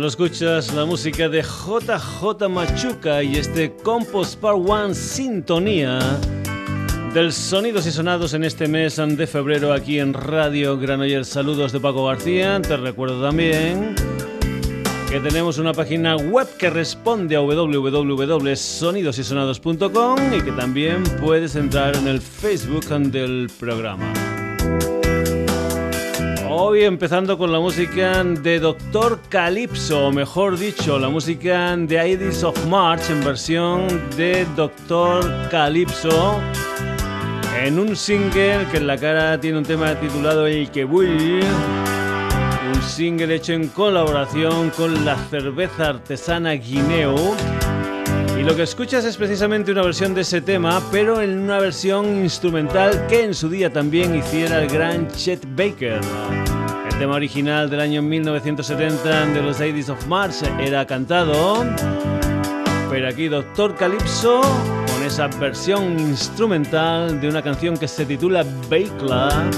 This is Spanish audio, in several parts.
lo escuchas, la música de JJ Machuca y este Compost Part One Sintonía del Sonidos y Sonados en este mes de febrero aquí en Radio Granollers. Saludos de Paco García. Te recuerdo también que tenemos una página web que responde a www.sonidosysonados.com y que también puedes entrar en el Facebook del programa. Hoy empezando con la música de Doctor Calypso, o mejor dicho, la música de Iris of March en versión de Doctor Calypso en un single que en la cara tiene un tema titulado El que un single hecho en colaboración con la cerveza artesana Guineo. Y lo que escuchas es precisamente una versión de ese tema, pero en una versión instrumental que en su día también hiciera el gran Chet Baker tema original del año 1970 de los Ladies of Mars era cantado, pero aquí Doctor Calypso esa versión instrumental de una canción que se titula Bakela.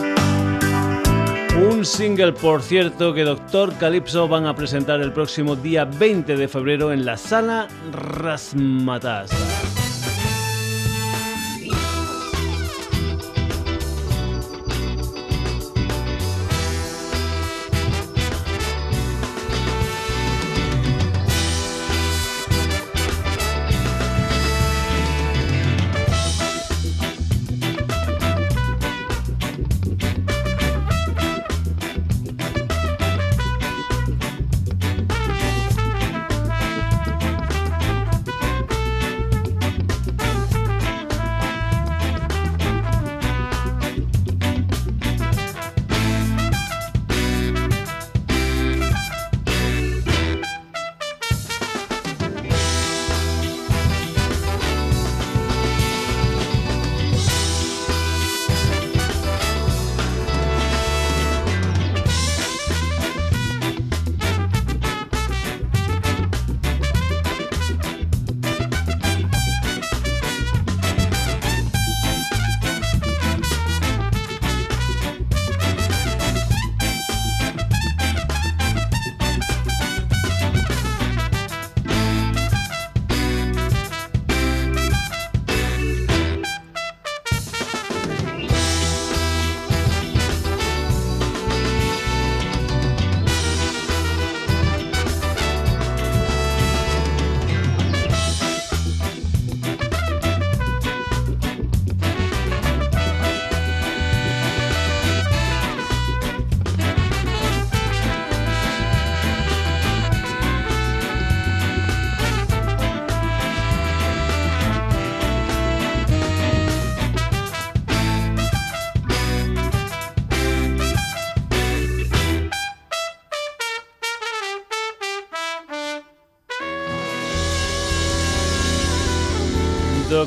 Un single, por cierto, que Doctor Calypso van a presentar el próximo día 20 de febrero en la sala Rasmatas.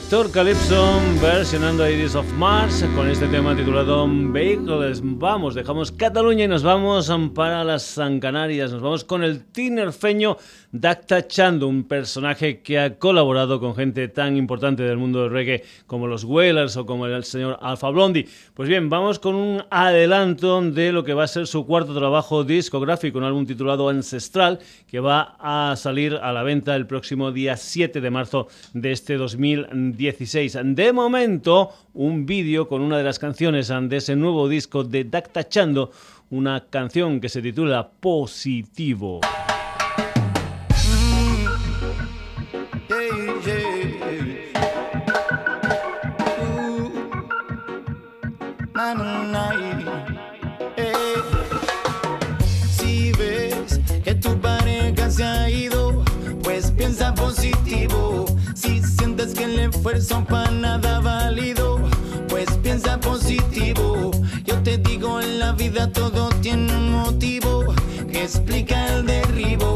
Doctor Calypso versionando Iris of Mars con este tema titulado Vehicles. Vamos, dejamos Cataluña y nos vamos para las San Canarias. Nos vamos con el tinerfeño Dacta Chando, un personaje que ha colaborado con gente tan importante del mundo del reggae como los Wailers o como el señor Alfa Blondie. Pues bien, vamos con un adelanto de lo que va a ser su cuarto trabajo discográfico, un álbum titulado Ancestral, que va a salir a la venta el próximo día 7 de marzo de este 2016. De momento, un vídeo con una de las canciones de ese nuevo disco de Dacta Chando, una canción que se titula Positivo. Esfuerzo para nada válido, pues piensa positivo. Yo te digo, en la vida todo tiene un motivo que explica el derribo.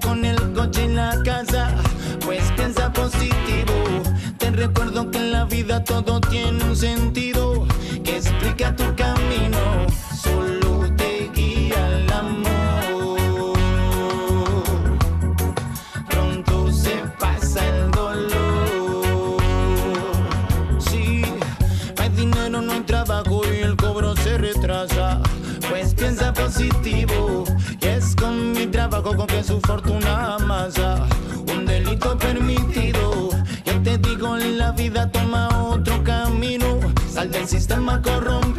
Con el coche en la casa, pues piensa positivo. Te recuerdo que en la vida todo tiene un sentido que explica tu camino. Fortuna amasa. Un delito permitido. Ya te digo, la vida toma otro camino. Sal del sistema corrompido.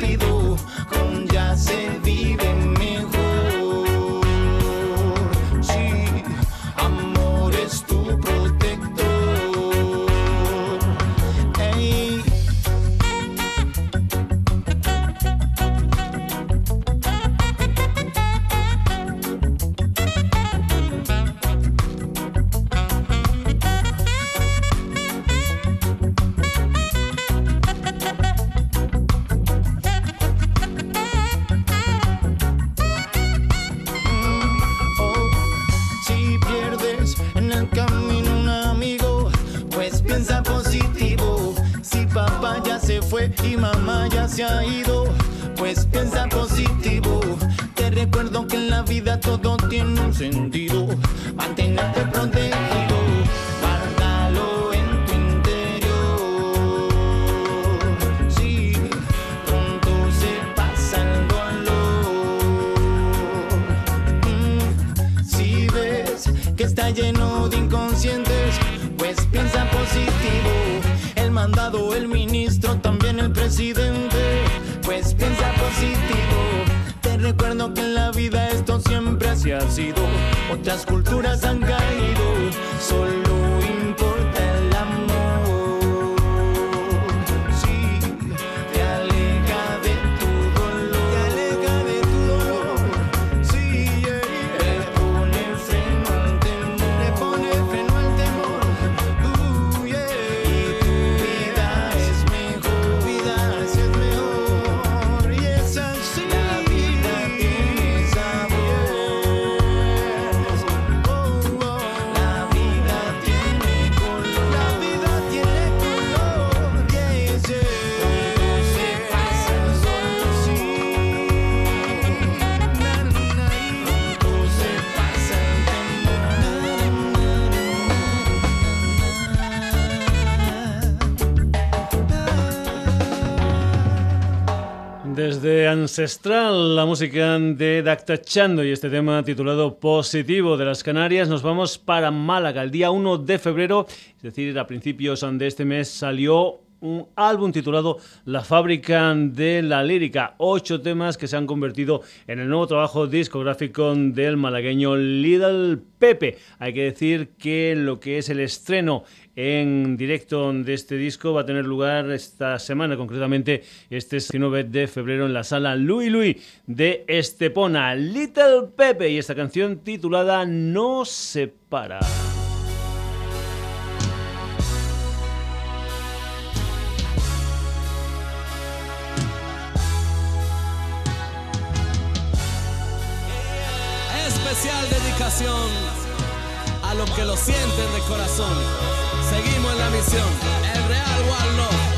Ancestral, la música de Dacta Chando y este tema titulado Positivo de las Canarias, nos vamos para Málaga. El día 1 de febrero, es decir, a principios de este mes, salió un álbum titulado La fábrica de la lírica. Ocho temas que se han convertido en el nuevo trabajo discográfico del malagueño Little Pepe. Hay que decir que lo que es el estreno en directo de este disco va a tener lugar esta semana, concretamente este 19 de febrero en la sala Louis Louis de Estepona. Little Pepe y esta canción titulada No se para. Sienten de corazón. Seguimos en la misión, el Real Love.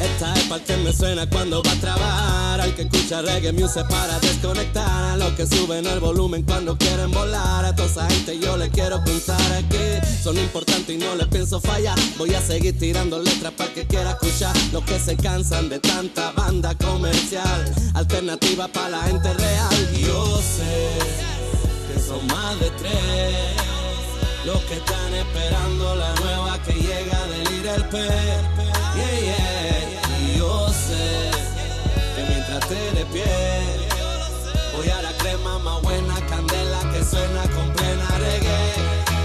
Esta es para que me suena cuando va a trabajar. Al que escucha reggae music para desconectar. A los que suben el volumen cuando quieren volar. A toda esa gente yo le quiero contar que Son importantes y no les pienso fallar. Voy a seguir tirando letras para que quiera escuchar. Los que se cansan de tanta banda comercial. Alternativa para la gente real. Yo sé que son más de tres los que están esperando la nueva que llega de Little P. Yeah, yeah. Y yo sé que mientras te de pie, voy a la crema más buena, candela que suena con plena reggae.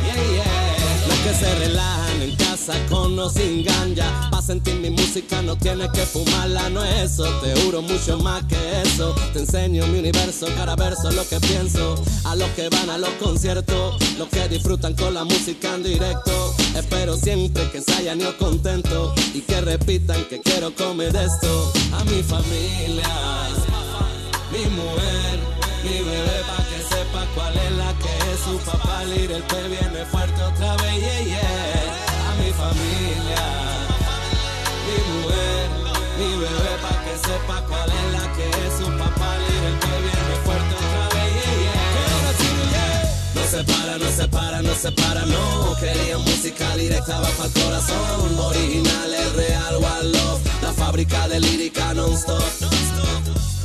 Yeah, yeah. Los que se relajan casa con o sin ganja. Pa' sentir mi música no tienes que fumarla, no es eso. Te juro mucho más que eso. Te enseño mi universo, cada verso lo que pienso. A los que van a los conciertos, los que disfrutan con la música en directo. Espero siempre que se hayan ido contentos y que repitan que quiero comer de esto. A mi familia, mi mujer, mi bebé, pa' que sepa cuál es la que es. su papá el P viene fuerte otra vez, yeah, yeah. Familia, mi mujer, mi bebé, pa' que sepa cuál es la que es su papá el P viene fuerte otra vez, yeah. No se para, no se para, no se para, no. Quería música directa, va para el corazón. Original, es real, one love. La fábrica de lírica non-stop.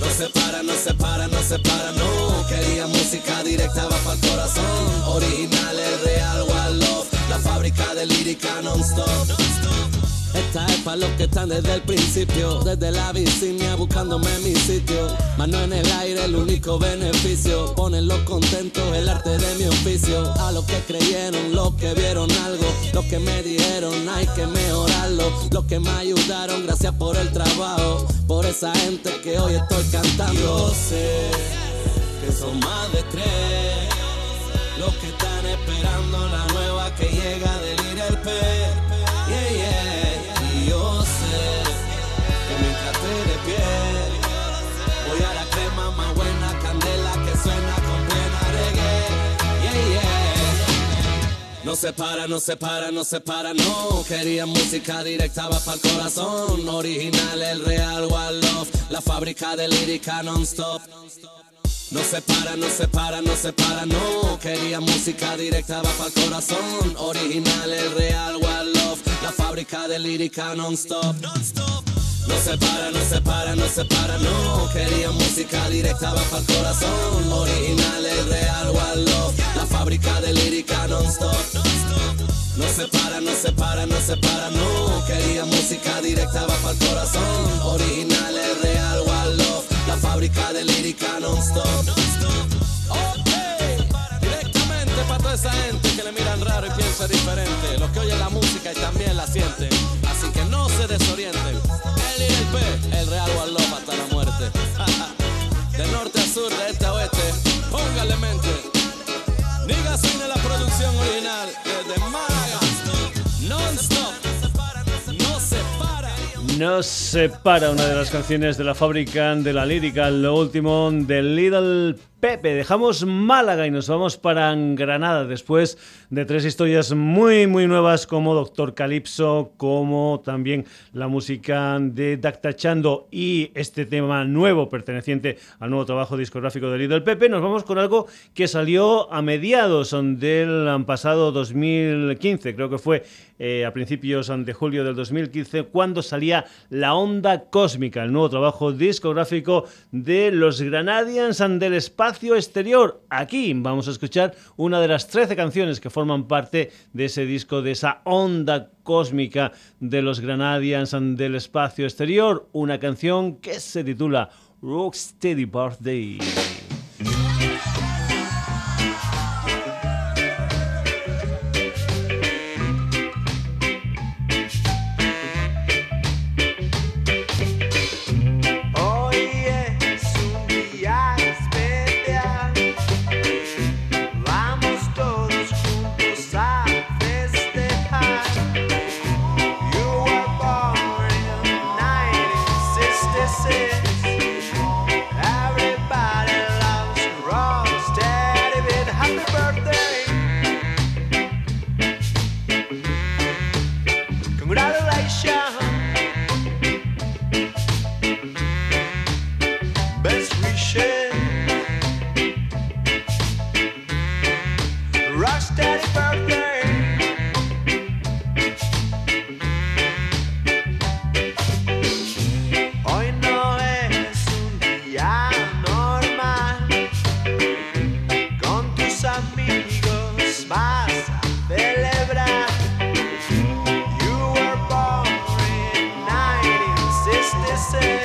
No se para, no se para, no se para, no. Quería música directa, va para el corazón. Original, es real, one love. La fábrica de lírica non-stop. Esta es para los que están desde el principio, desde la vicinia buscándome mi sitio. Mano en el aire, el único beneficio. Ponerlos contentos, el arte de mi oficio. A los que creyeron, los que vieron algo, los que me dijeron hay que mejorarlo. Los que me ayudaron, gracias por el trabajo. Por esa gente que hoy estoy cantando. Yo sé que son más de tres los que están esperando la Yeah, yeah. Voy a la crema más buena, candela que suena con plena reggae. Yeah, yeah. No se para, no se para, no se para, no. Quería música directa, va para el corazón. Original, el real, One Love. La fábrica de lírica non-stop. No se para, no se para, no se para, no. Quería música directa, va para el corazón. Original, el real, One Love. La fábrica de lírica non-stop. No se para, no se para, no se para, no. Quería música directa, va para el corazón. Original, el real, one love. La fábrica de lírica non-stop. No se para, no se para, no se para, no. Quería música directa, va para el corazón. Original, el real, one love. La fábrica de lírica non-stop. Directamente para toda esa gente que le miran raro y piensa diferente. Los que oyen la música y también la sienten. Así que no se desorienten el Real One Love hasta la muerte. de norte a sur, de este a oeste, póngale mente. Niga Cine, la producción original, para. No se para una de las canciones de la fábrica de la lírica, lo último de Little Pepe. Dejamos Málaga y nos vamos para Granada después de tres historias muy, muy nuevas como Doctor Calypso, como también la música de Dactachando y este tema nuevo perteneciente al nuevo trabajo discográfico de Little Pepe. Nos vamos con algo que salió a mediados del pasado 2015, creo que fue eh, a principios de julio del 2015, cuando salía La Onda Cósmica, el nuevo trabajo discográfico de los Granadians del Espacio exterior. Aquí vamos a escuchar una de las 13 canciones que forman parte de ese disco, de esa onda cósmica de los Granadians del espacio exterior. Una canción que se titula Rocksteady Birthday. say.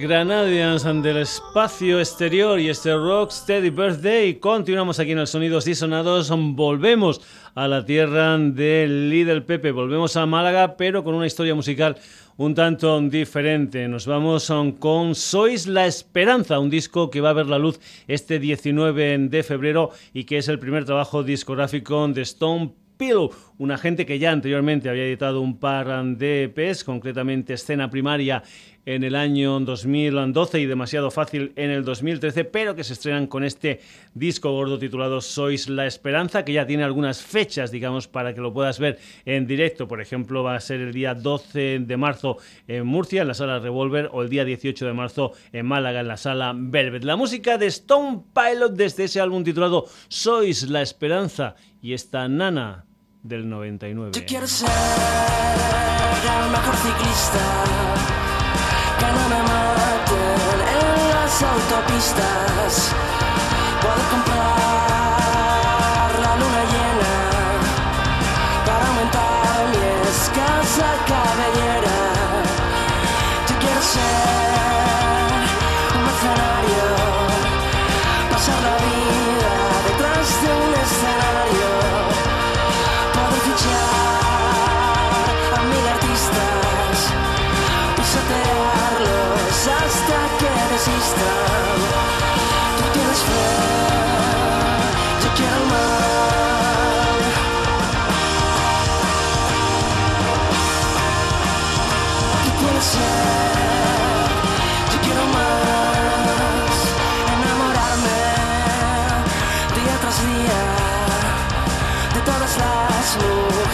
Granadians del espacio exterior y este Rocksteady Birthday. Continuamos aquí en el Sonidos Disonados. Volvemos a la tierra del Lidl Pepe. Volvemos a Málaga, pero con una historia musical un tanto diferente. Nos vamos con Sois la Esperanza, un disco que va a ver la luz este 19 de febrero y que es el primer trabajo discográfico de Stone Pillow, una gente que ya anteriormente había editado un par de EPs, concretamente Escena Primaria en el año 2012 y demasiado fácil en el 2013, pero que se estrenan con este disco gordo titulado Sois la Esperanza, que ya tiene algunas fechas, digamos, para que lo puedas ver en directo. Por ejemplo, va a ser el día 12 de marzo en Murcia, en la sala Revolver, o el día 18 de marzo en Málaga, en la sala Velvet. La música de Stone Pilot desde ese álbum titulado Sois la Esperanza y esta nana del 99. Yo quiero ser el mejor ciclista autopistas. Puedo comprar la luna llena para aumentar mi escasa cabellera. Yo quiero ser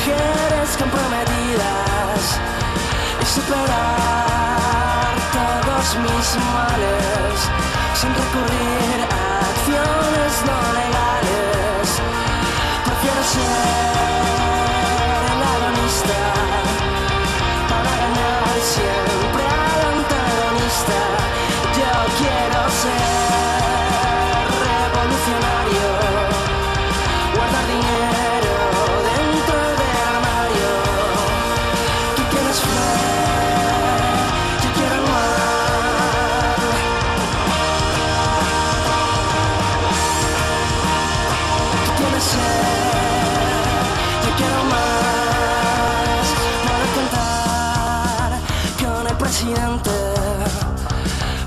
mujeres comprometidas y superar mis males sin recurrir a acciones no legales. Prefiero ser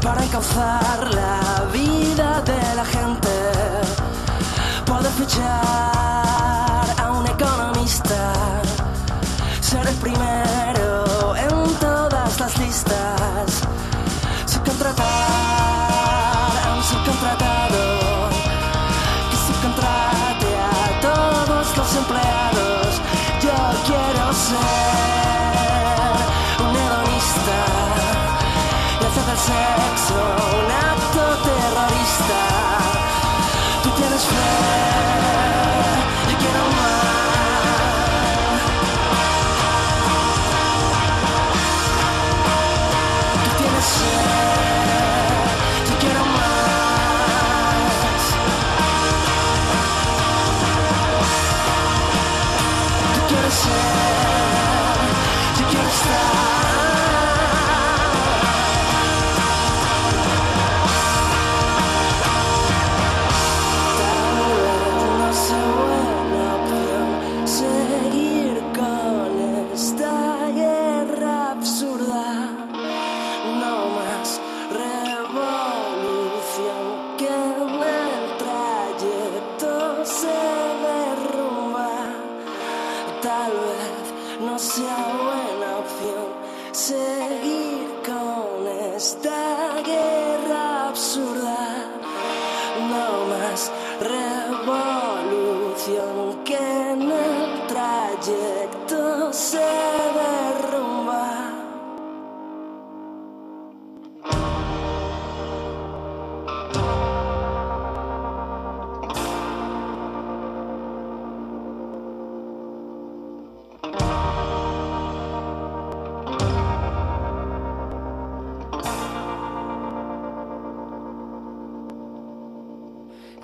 para encauzar la vida de la gente. Puedo fichar a un economista, ser el primero en todas las listas, subcontratar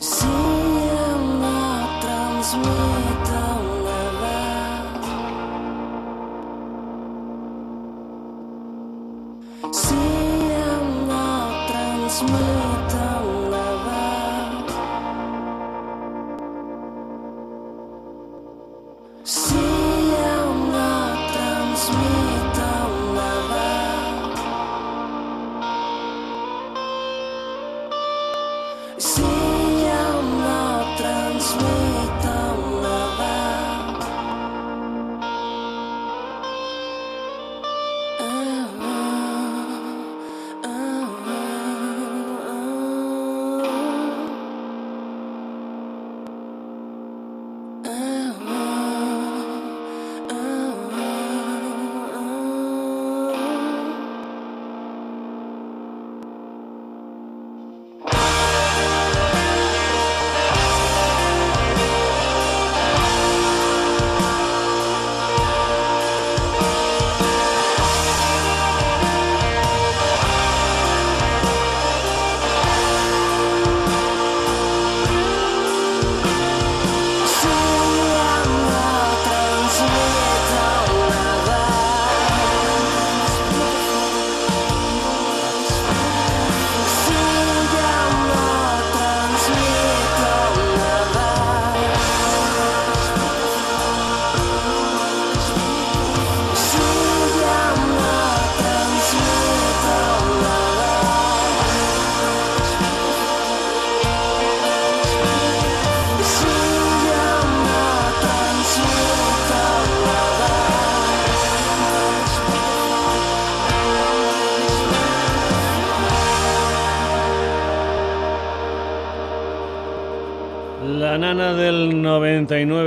Si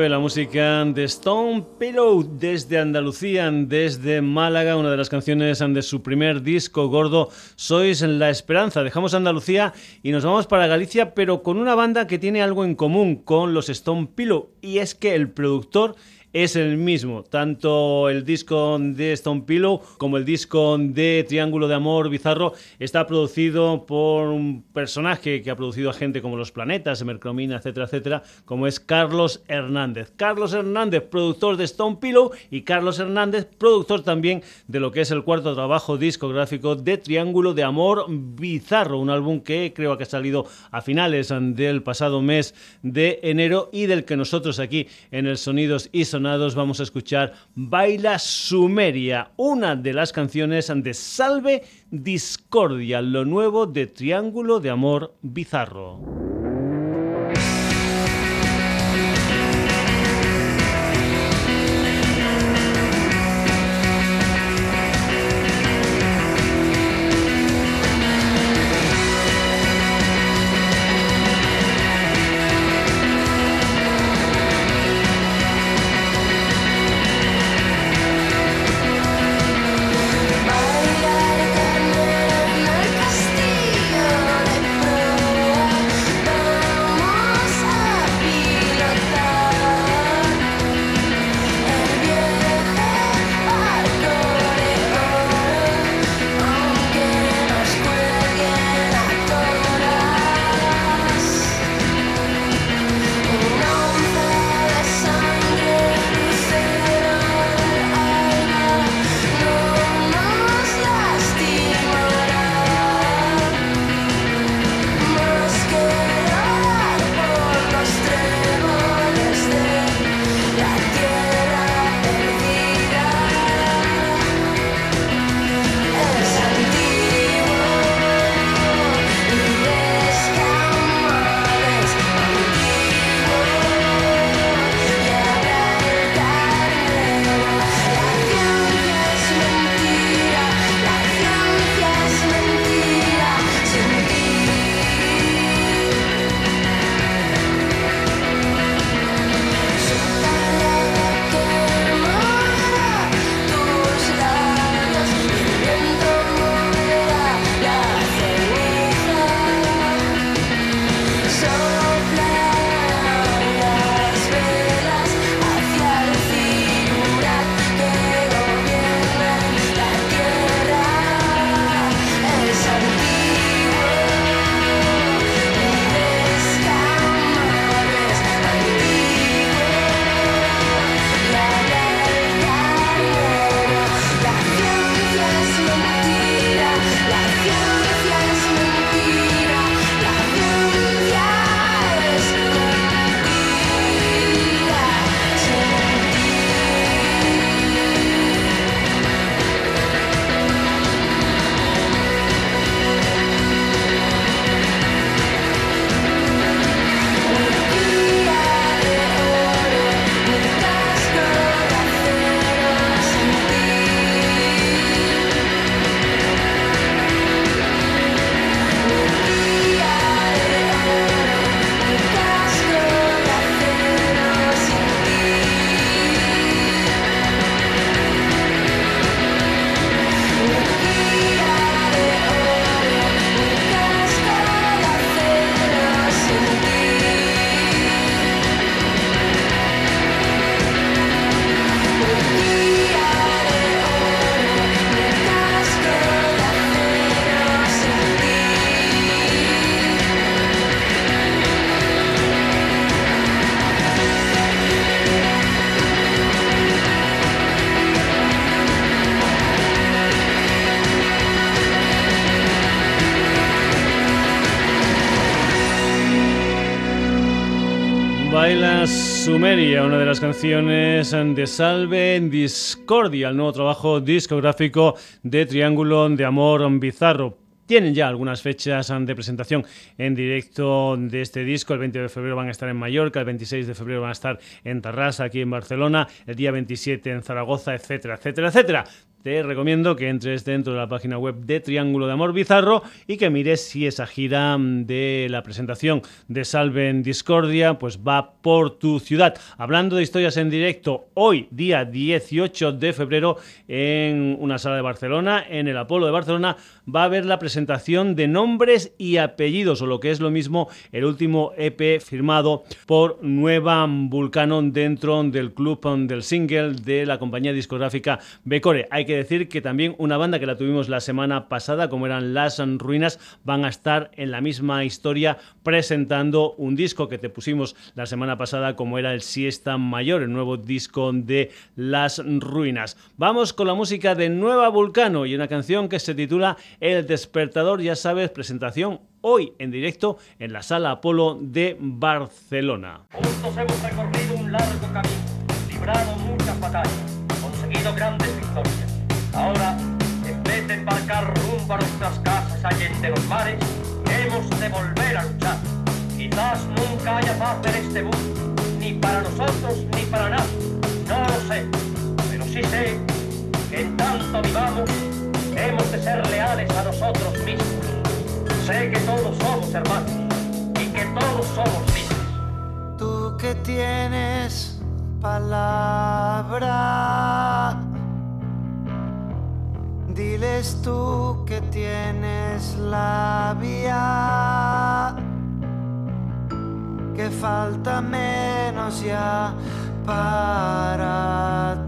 la música de Stone Pillow desde Andalucía, desde Málaga, una de las canciones de su primer disco gordo, Sois la Esperanza. Dejamos Andalucía y nos vamos para Galicia, pero con una banda que tiene algo en común con los Stone Pillow, y es que el productor es el mismo. Tanto el disco de Stone Pillow como el disco de Triángulo de Amor Bizarro está producido por un personaje que ha producido a gente como Los Planetas, Mercromina, etcétera, etcétera, como es Carlos Hernández. Carlos Hernández, productor de Stone Pillow y Carlos Hernández, productor también de lo que es el cuarto trabajo discográfico de Triángulo de Amor Bizarro, un álbum que creo que ha salido a finales del pasado mes de enero y del que nosotros aquí en el Sonidos y Sonidos vamos a escuchar Baila Sumeria, una de las canciones de Salve Discordia, lo nuevo de Triángulo de Amor Bizarro. Sumeria, una de las canciones de Salve Discordia, el nuevo trabajo discográfico de Triángulo de Amor Bizarro. Tienen ya algunas fechas de presentación en directo de este disco. El 20 de febrero van a estar en Mallorca, el 26 de febrero van a estar en Tarrasa, aquí en Barcelona, el día 27 en Zaragoza, etcétera, etcétera, etcétera te recomiendo que entres dentro de la página web de Triángulo de Amor Bizarro y que mires si esa gira de la presentación de Salven Discordia pues va por tu ciudad. Hablando de historias en directo, hoy día 18 de febrero en una sala de Barcelona, en el Apolo de Barcelona, va a haber la presentación de nombres y apellidos, o lo que es lo mismo, el último EP firmado por Nueva Vulcano dentro del club del single de la compañía discográfica Becore. Hay que decir que también una banda que la tuvimos la semana pasada, como eran Las Ruinas, van a estar en la misma historia presentando un disco que te pusimos la semana pasada, como era el Siesta Mayor, el nuevo disco de Las Ruinas. Vamos con la música de Nueva Vulcano y una canción que se titula El Despertador, ya sabes, presentación hoy en directo en la Sala Apolo de Barcelona. Juntos hemos recorrido un largo camino, librado muchas batallas, conseguido grandes victorias. Ahora, en vez de embarcar rumbo a nuestras casas allende los mares, hemos de volver a luchar. Quizás nunca haya paz en este mundo, ni para nosotros ni para nadie. No lo sé, pero sí sé que en tanto vivamos, hemos de ser leales a nosotros mismos. Sé que todos somos hermanos y que todos somos mismos. Tú que tienes palabra Diles tú que tienes la vía, que falta menos ya para.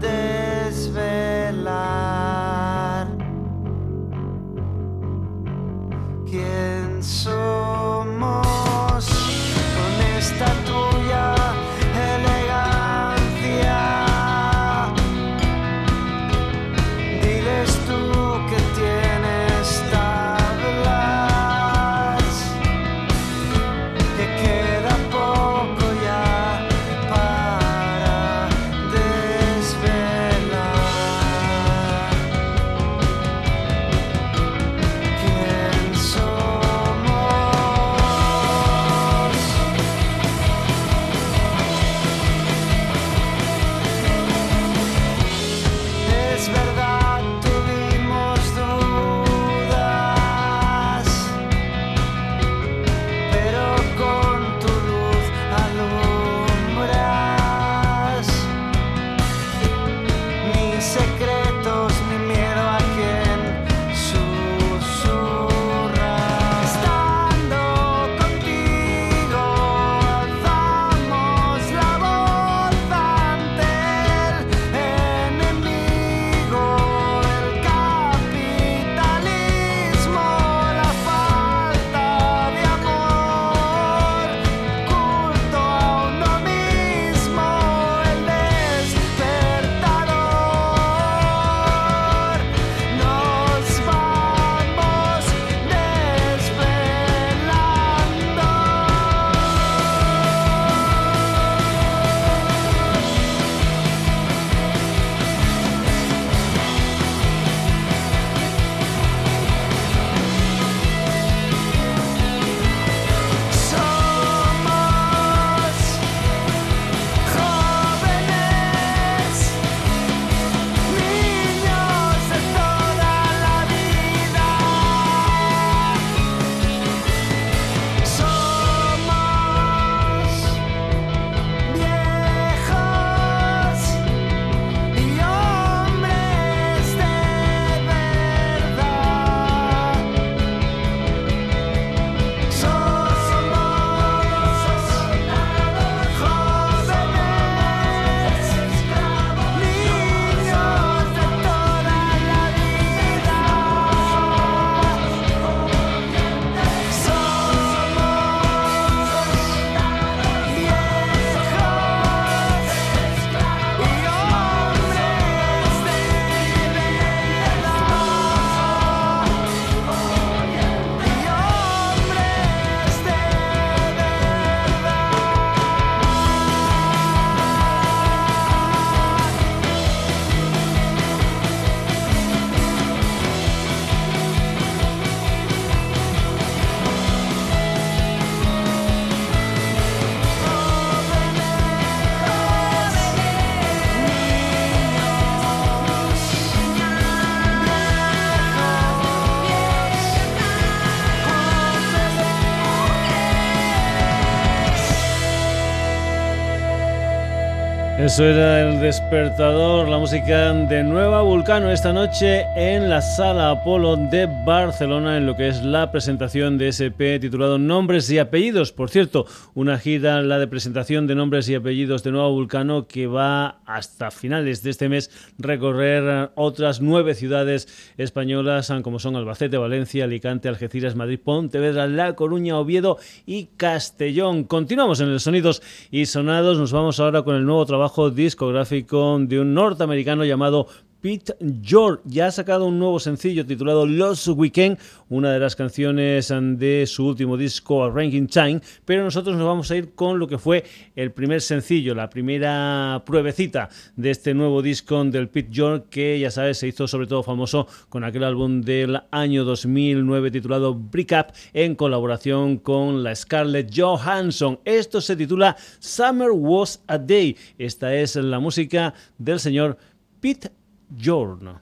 Eso era el despertador, la música de Nueva Vulcano esta noche en la Sala Apolo de Barcelona en lo que es la presentación de SP titulado Nombres y Apellidos. Por cierto, una gira, la de presentación de nombres y apellidos de Nueva Vulcano que va hasta finales de este mes recorrer otras nueve ciudades españolas como son Albacete, Valencia, Alicante, Algeciras, Madrid, Pontevedra, La Coruña, Oviedo y Castellón. Continuamos en el Sonidos y Sonados, nos vamos ahora con el nuevo trabajo discográfico de un norteamericano llamado Pete George ya ha sacado un nuevo sencillo titulado Los Weekend, una de las canciones de su último disco Ranking Time, pero nosotros nos vamos a ir con lo que fue el primer sencillo, la primera pruebecita de este nuevo disco del Pete George que ya sabes se hizo sobre todo famoso con aquel álbum del año 2009 titulado Break Up en colaboración con la Scarlett Johansson. Esto se titula Summer Was a Day. Esta es la música del señor Pete giorno.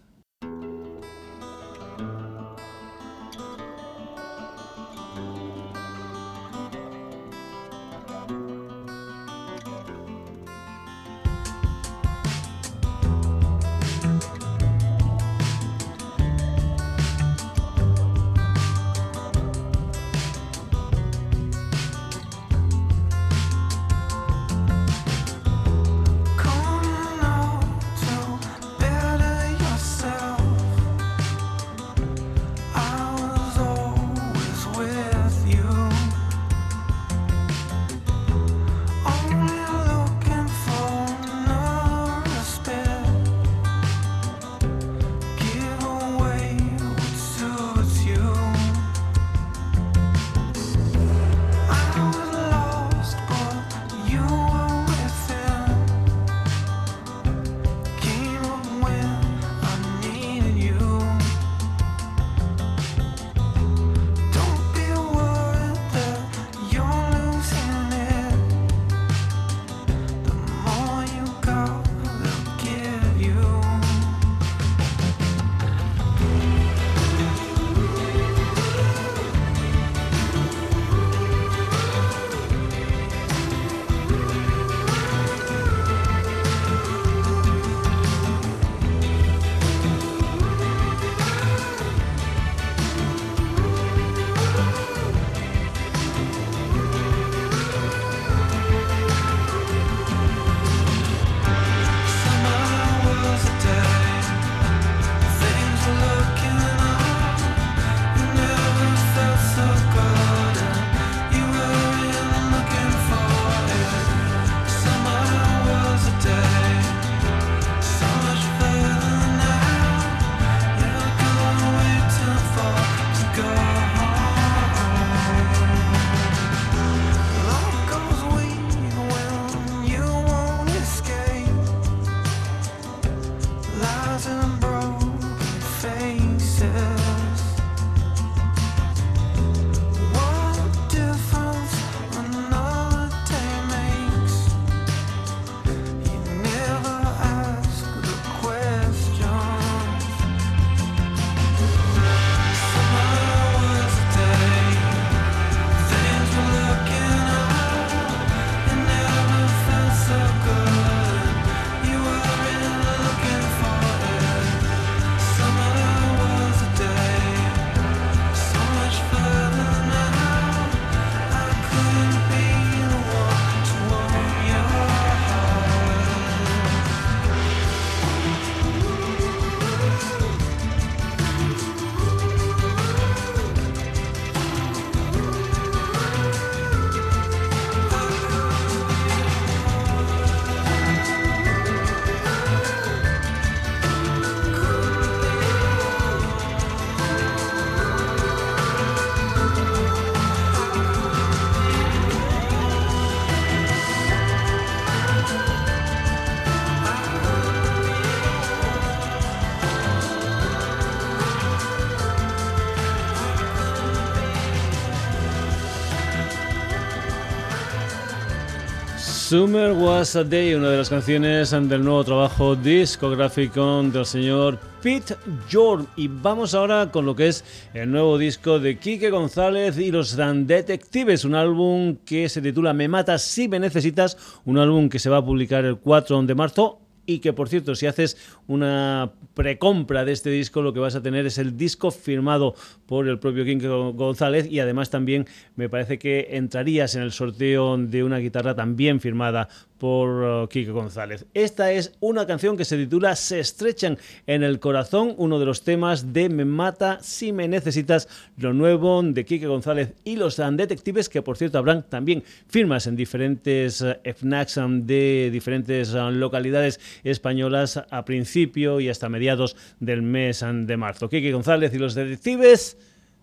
Summer Was a Day, una de las canciones del nuevo trabajo discográfico del señor Pete Jordan. Y vamos ahora con lo que es el nuevo disco de Quique González y los Dan Detectives, un álbum que se titula Me Matas si me necesitas, un álbum que se va a publicar el 4 de marzo y que por cierto si haces una precompra de este disco lo que vas a tener es el disco firmado por el propio King González y además también me parece que entrarías en el sorteo de una guitarra también firmada por uh, González. Esta es una canción que se titula Se estrechan en el corazón, uno de los temas de Me mata si me necesitas, lo nuevo de Quique González y los detectives, que por cierto habrán también firmas en diferentes uh, FNACs um, de diferentes uh, localidades españolas a principio y hasta mediados del mes de marzo. Quique González y los detectives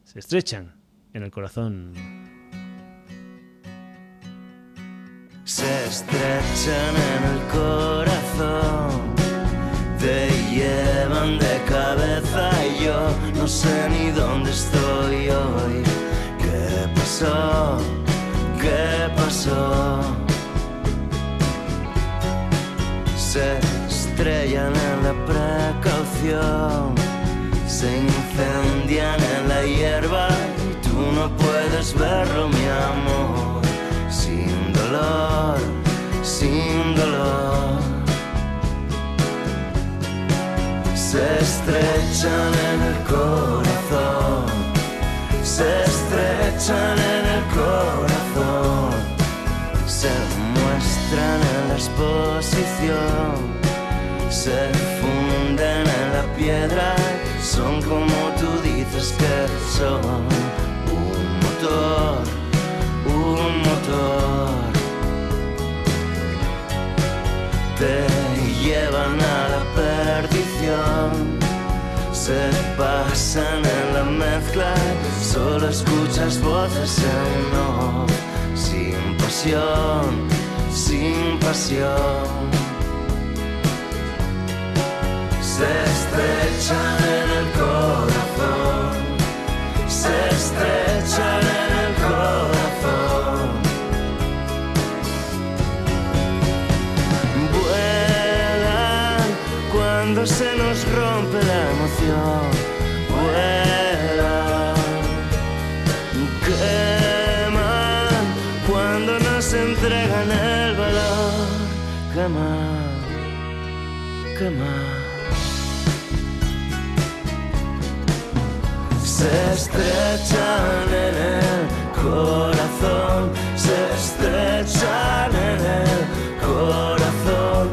se estrechan en el corazón. se estrechan en el corazón, te llevan de cabeza y yo no sé ni dónde estoy hoy. ¿Qué pasó? ¿Qué pasó? Se estrellan en la precaución, se incendian en la hierba y tú no puedes verlo, mi amor. Sin dolor. Se estrechan en el corazón, se estrechan en el corazón, se muestran en la se funden en la piedra, son como tú dices que son un motor, un motor. te llevan a la perdición. Se pasan en la mezcla, solo escuchas voces en no, sin pasión, sin pasión. Se estrechan en el corazón, se estrechan en el corazón. cuando se nos rompe la emoción. Vuela, quema cuando nos entregan el valor. Quema, quema. Se estrechan en el corazón, se estrechan en el corazón,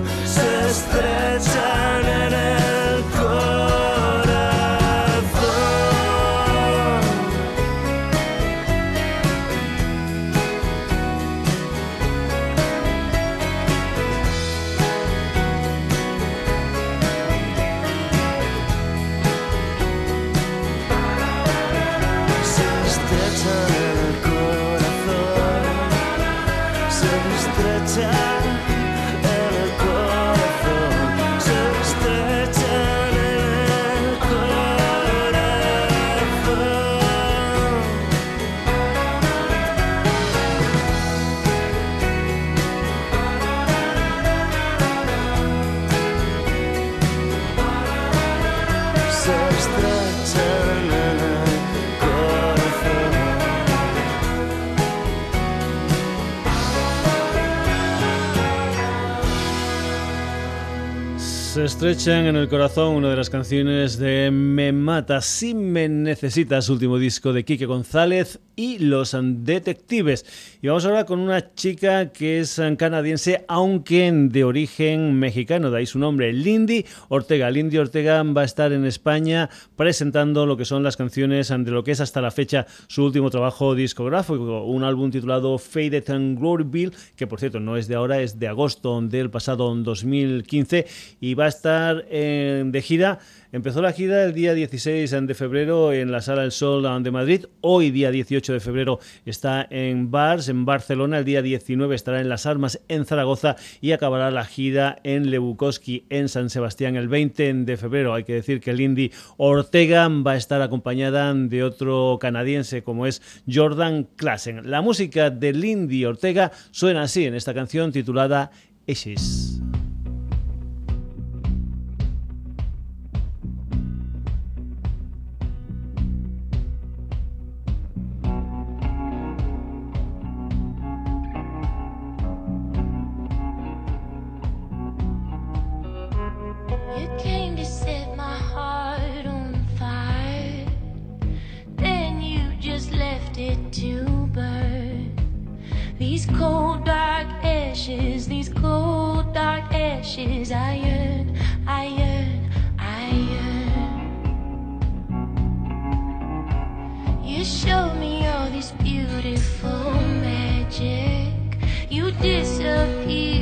estrechan en el corazón una de las canciones de Me Mata si me necesitas, último disco de Quique González y Los Detectives. Y vamos ahora con una chica que es canadiense, aunque de origen mexicano, de ahí su nombre, Lindy Ortega. Lindy Ortega va a estar en España presentando lo que son las canciones de lo que es hasta la fecha su último trabajo discográfico, un álbum titulado Faded and Gloryville, que por cierto no es de ahora, es de agosto del pasado 2015 y va a estar eh, de gira Empezó la gira el día 16 de febrero en la Sala El Sol de Madrid. Hoy, día 18 de febrero, está en Bars, en Barcelona. El día 19 estará en Las Armas, en Zaragoza. Y acabará la gira en Lebukoski, en San Sebastián, el 20 de febrero. Hay que decir que Lindy Ortega va a estar acompañada de otro canadiense como es Jordan Klassen. La música de Lindy Ortega suena así en esta canción titulada Ashes. wishes. I yearn, I yearn, I yearn. You show me all this beautiful magic. You disappear.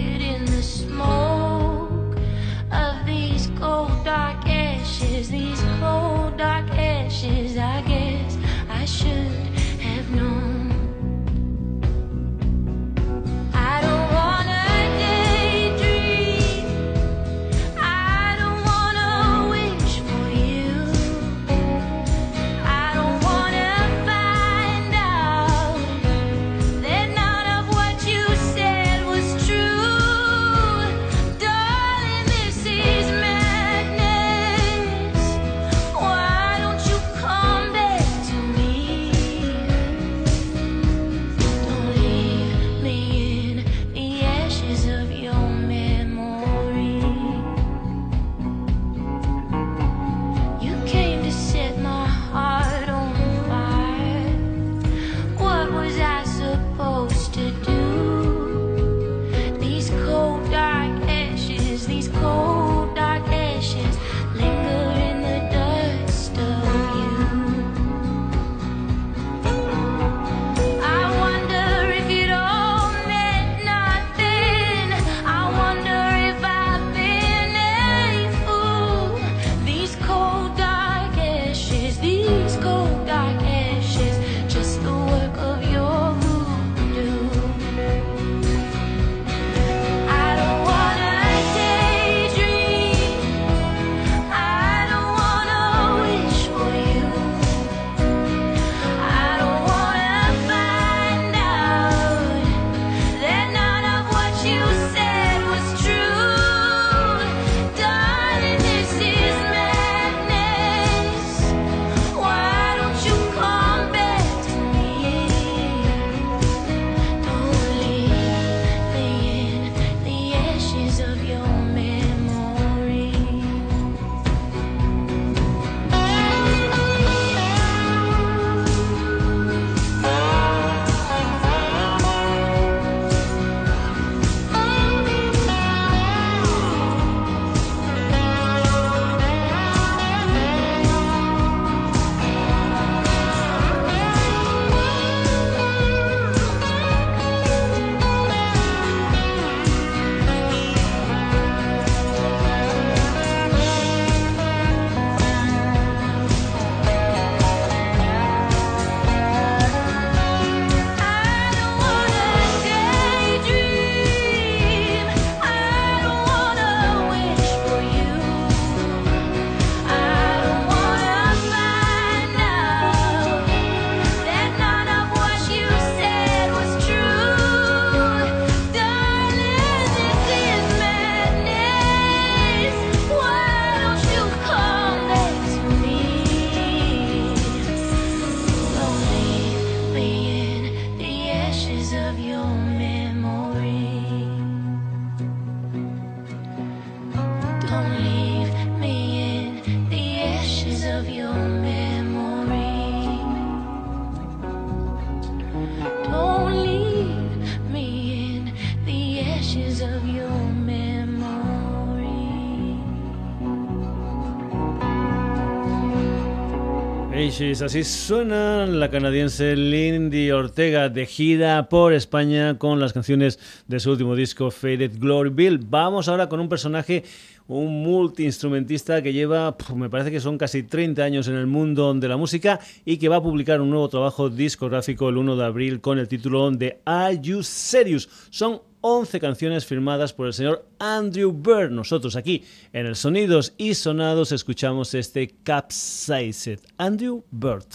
Así suena la canadiense Lindy Ortega de gira por España con las canciones de su último disco Faded Glory Bill. Vamos ahora con un personaje un multiinstrumentista que lleva, me parece que son casi 30 años en el mundo de la música y que va a publicar un nuevo trabajo discográfico el 1 de abril con el título de Are You Serious? Son 11 canciones firmadas por el señor Andrew Bird. Nosotros aquí en el Sonidos y Sonados escuchamos este Capsized. Andrew Bird.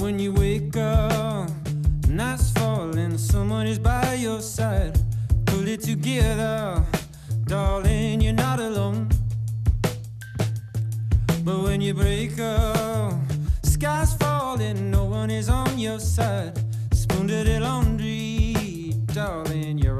When you wake up, night's falling, someone is by your side. Pull it together, darling, you're not alone. But when you break up, sky's falling, no one is on your side. Spoon the laundry, darling, you're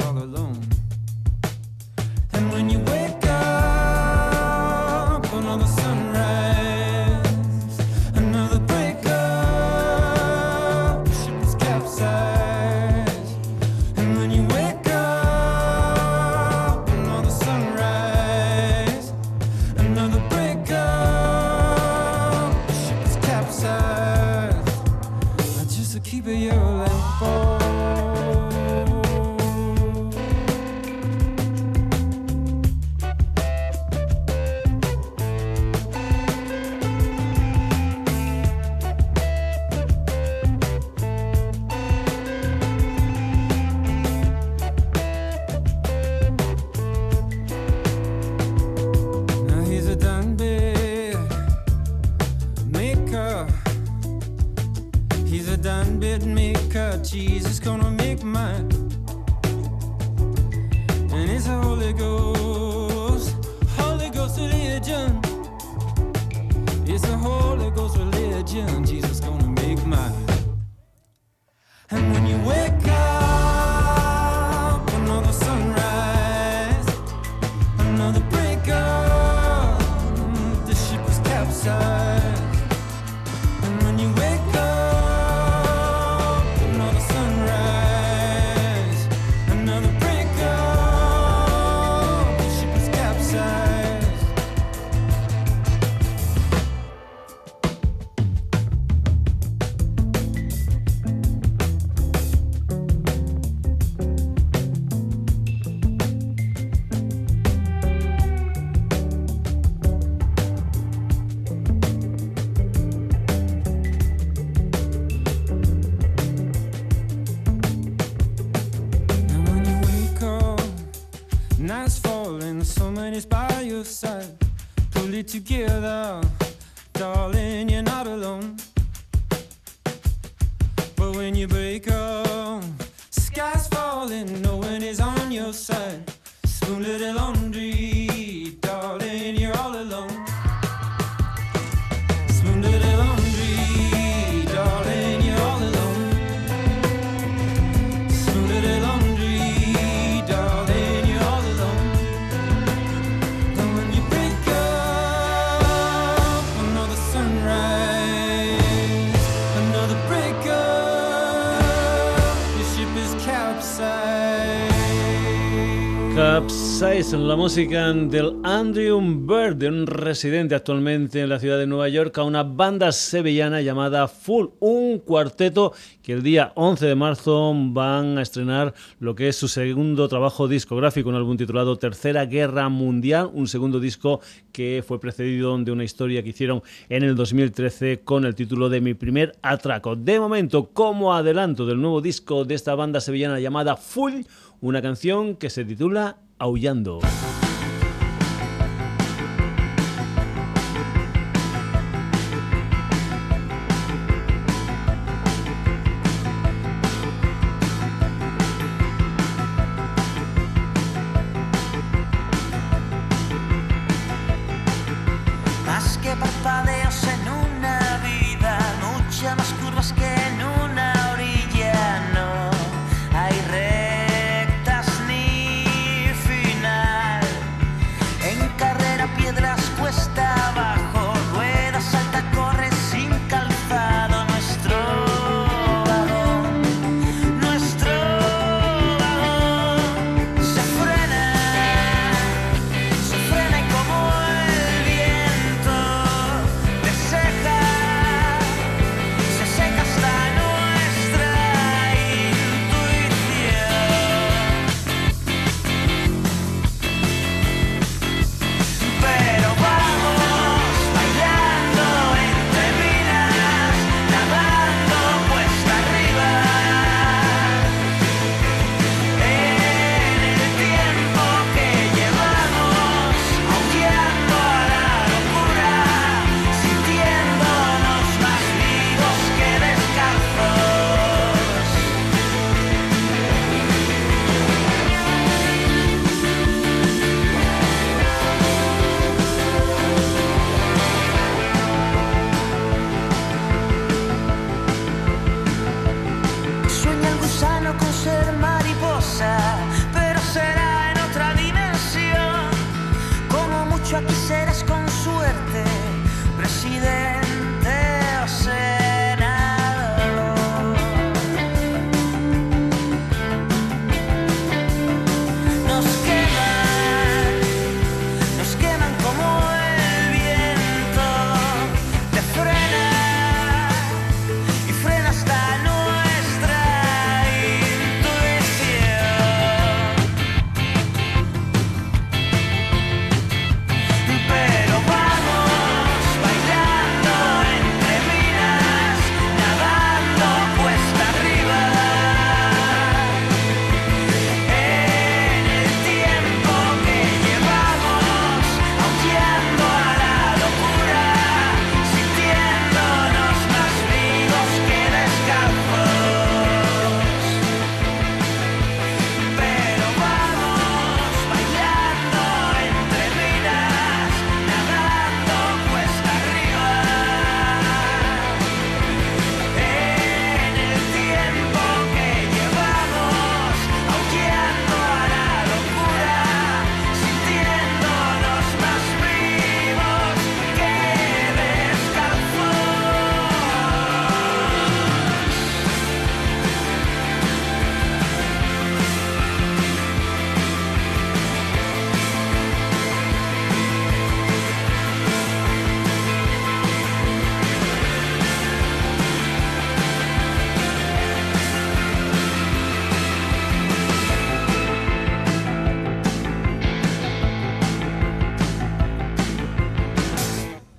música del Andrew Bird, de un residente actualmente en la ciudad de Nueva York, a una banda sevillana llamada Full, un cuarteto que el día 11 de marzo van a estrenar lo que es su segundo trabajo discográfico, un álbum titulado Tercera Guerra Mundial, un segundo disco que fue precedido de una historia que hicieron en el 2013 con el título de Mi primer atraco. De momento, como adelanto del nuevo disco de esta banda sevillana llamada Full, una canción que se titula Aullando.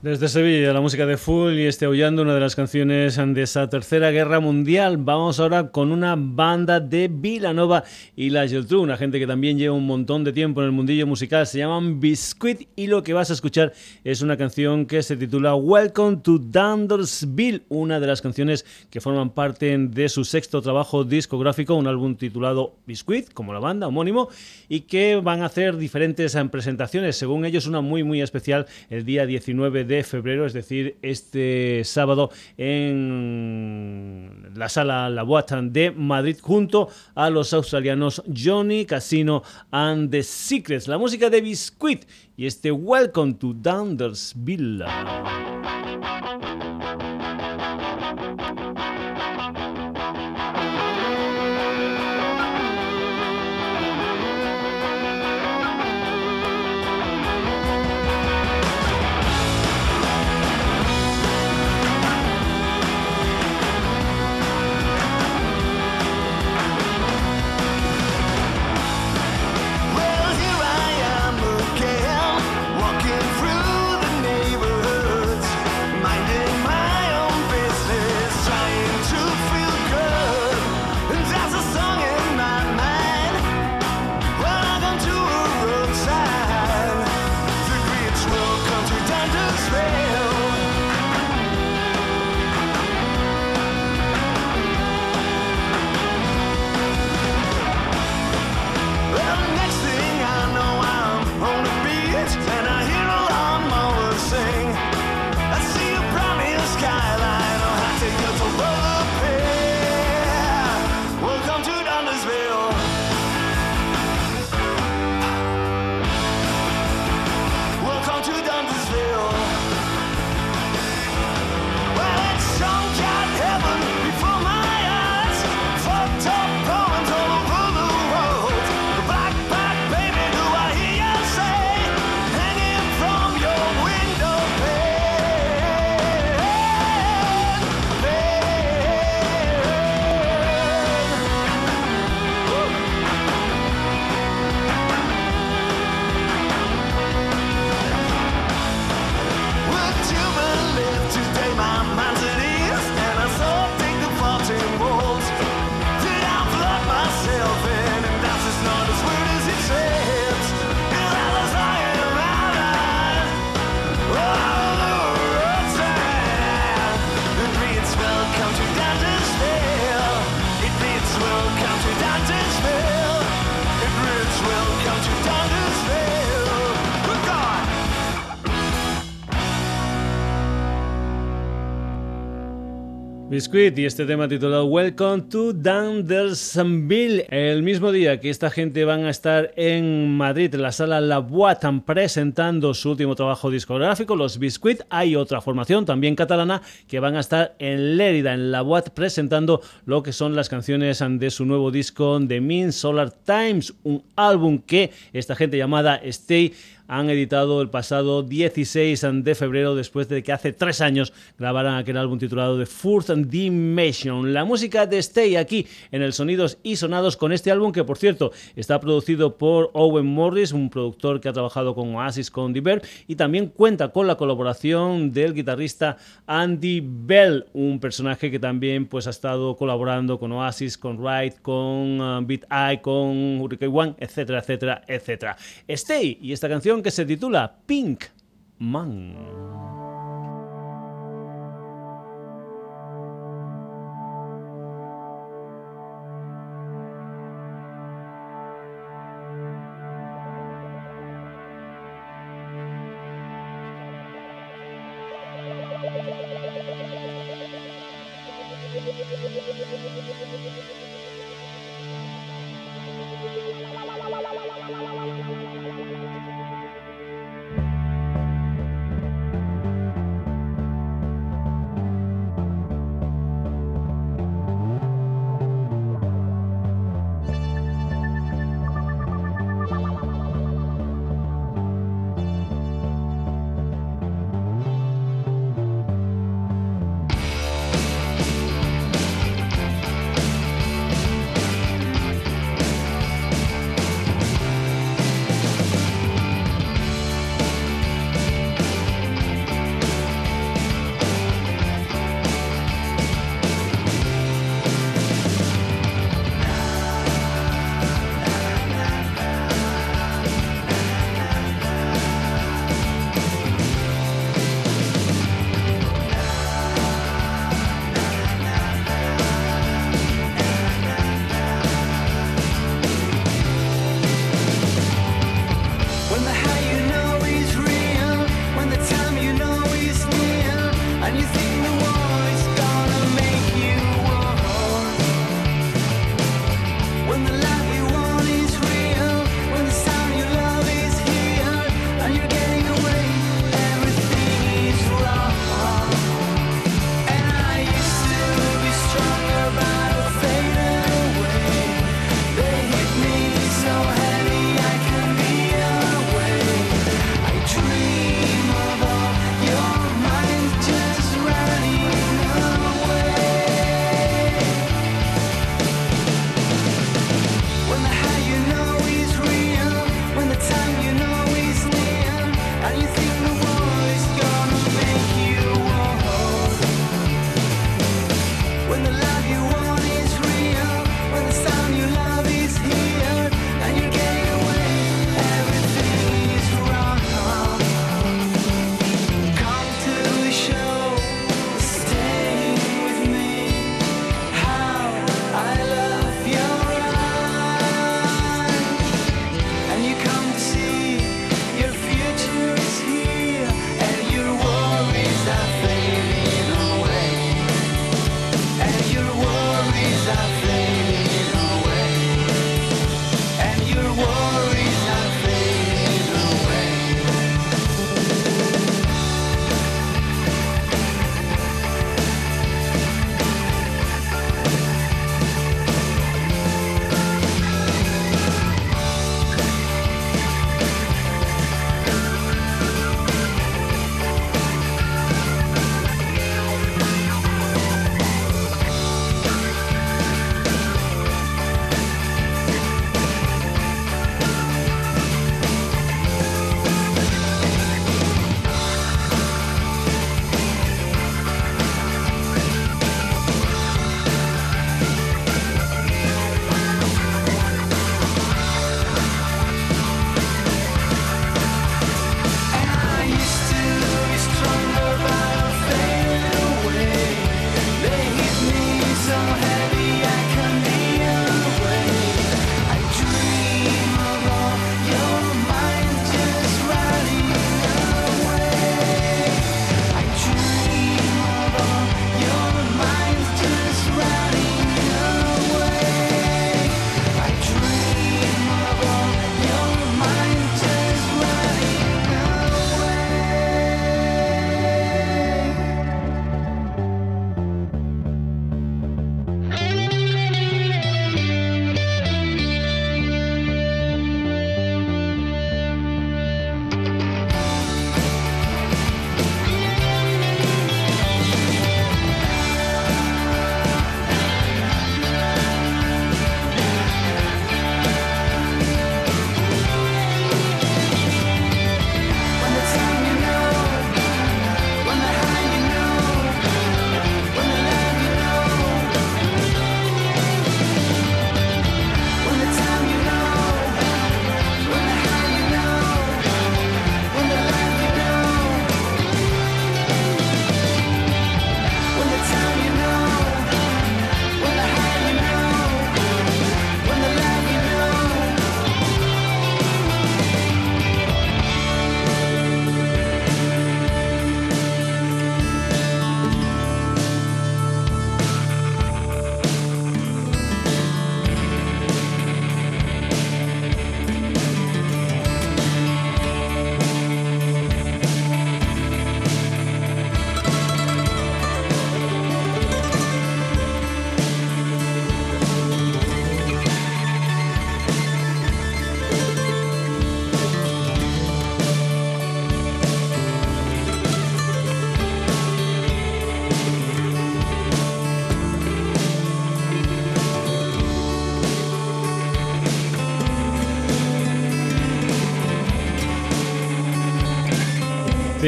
Desde Sevilla, la música de Full y este aullando una de las canciones de esa tercera guerra mundial. Vamos ahora con una banda de Villanova y la Geltrú, una gente que también lleva un montón de tiempo en el mundillo musical. Se llaman Biscuit y lo que vas a escuchar es una canción que se titula Welcome to Dundersville, una de las canciones que forman parte de su sexto trabajo discográfico, un álbum titulado Biscuit, como la banda, homónimo, y que van a hacer diferentes presentaciones. Según ellos, una muy, muy especial el día 19 de febrero, es decir, este sábado en la sala La Boata de Madrid junto a los australianos Johnny Casino and the Secrets, la música de Biscuit y este Welcome to Dundersville. Y este tema titulado Welcome to Dundersonville. El mismo día que esta gente van a estar en Madrid, en la sala La Boatan, presentando su último trabajo discográfico, los Biscuit, hay otra formación también catalana que van a estar en Lérida, en La Boat, presentando lo que son las canciones de su nuevo disco The Mean Solar Times, un álbum que esta gente llamada Stay han editado el pasado 16 de febrero después de que hace tres años grabaran aquel álbum titulado The Fourth Dimension. La música de Stay aquí en el Sonidos y Sonados con este álbum que por cierto está producido por Owen Morris, un productor que ha trabajado con Oasis, con Diver y también cuenta con la colaboración del guitarrista Andy Bell, un personaje que también pues ha estado colaborando con Oasis, con Wright, con uh, Beat Eye, con Hurricane One, etcétera, etcétera, etcétera. Stay y esta canción que se titula Pink Man.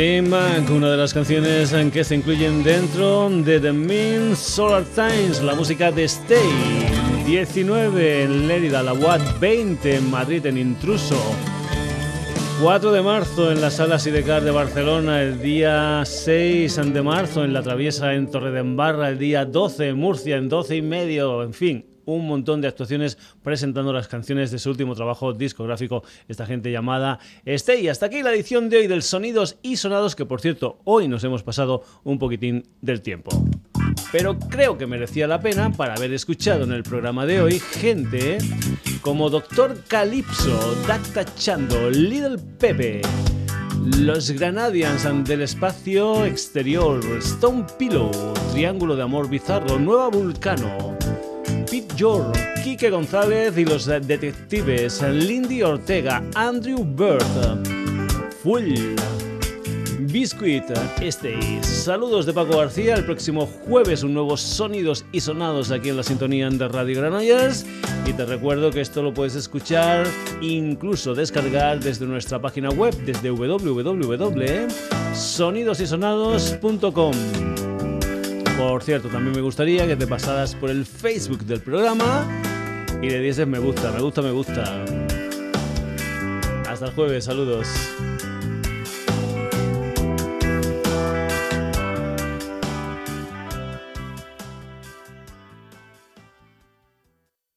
Theme, una de las canciones en que se incluyen dentro de The Mean Solar Times, la música de Stay. 19 en Lérida, la Watt 20 en Madrid en Intruso. 4 de marzo en la Sala Sidecar de Barcelona, el día 6 de marzo en la Traviesa en Torredembarra, el día 12 en Murcia, en 12 y medio, en fin, un montón de actuaciones presentando las canciones de su último trabajo discográfico, esta gente llamada Este. Y hasta aquí la edición de hoy del Sonidos y Sonados, que por cierto, hoy nos hemos pasado un poquitín del tiempo. Pero creo que merecía la pena para haber escuchado en el programa de hoy gente como Doctor Calypso, Dacta Chando, Little Pepe. Los Granadians del espacio exterior, Stone Pillow, Triángulo de Amor Bizarro, Nueva Vulcano, Pete Jor, Quique González y los detectives Lindy Ortega, Andrew Bird, Full, Biscuit, este Saludos de Paco García. El próximo jueves un nuevo Sonidos y Sonados aquí en la sintonía de Radio Granollers. Y te recuerdo que esto lo puedes escuchar, incluso descargar desde nuestra página web, desde www.sonidosysonados.com. Por cierto, también me gustaría que te pasaras por el Facebook del programa y le dieses me gusta, me gusta, me gusta. Hasta el jueves, saludos.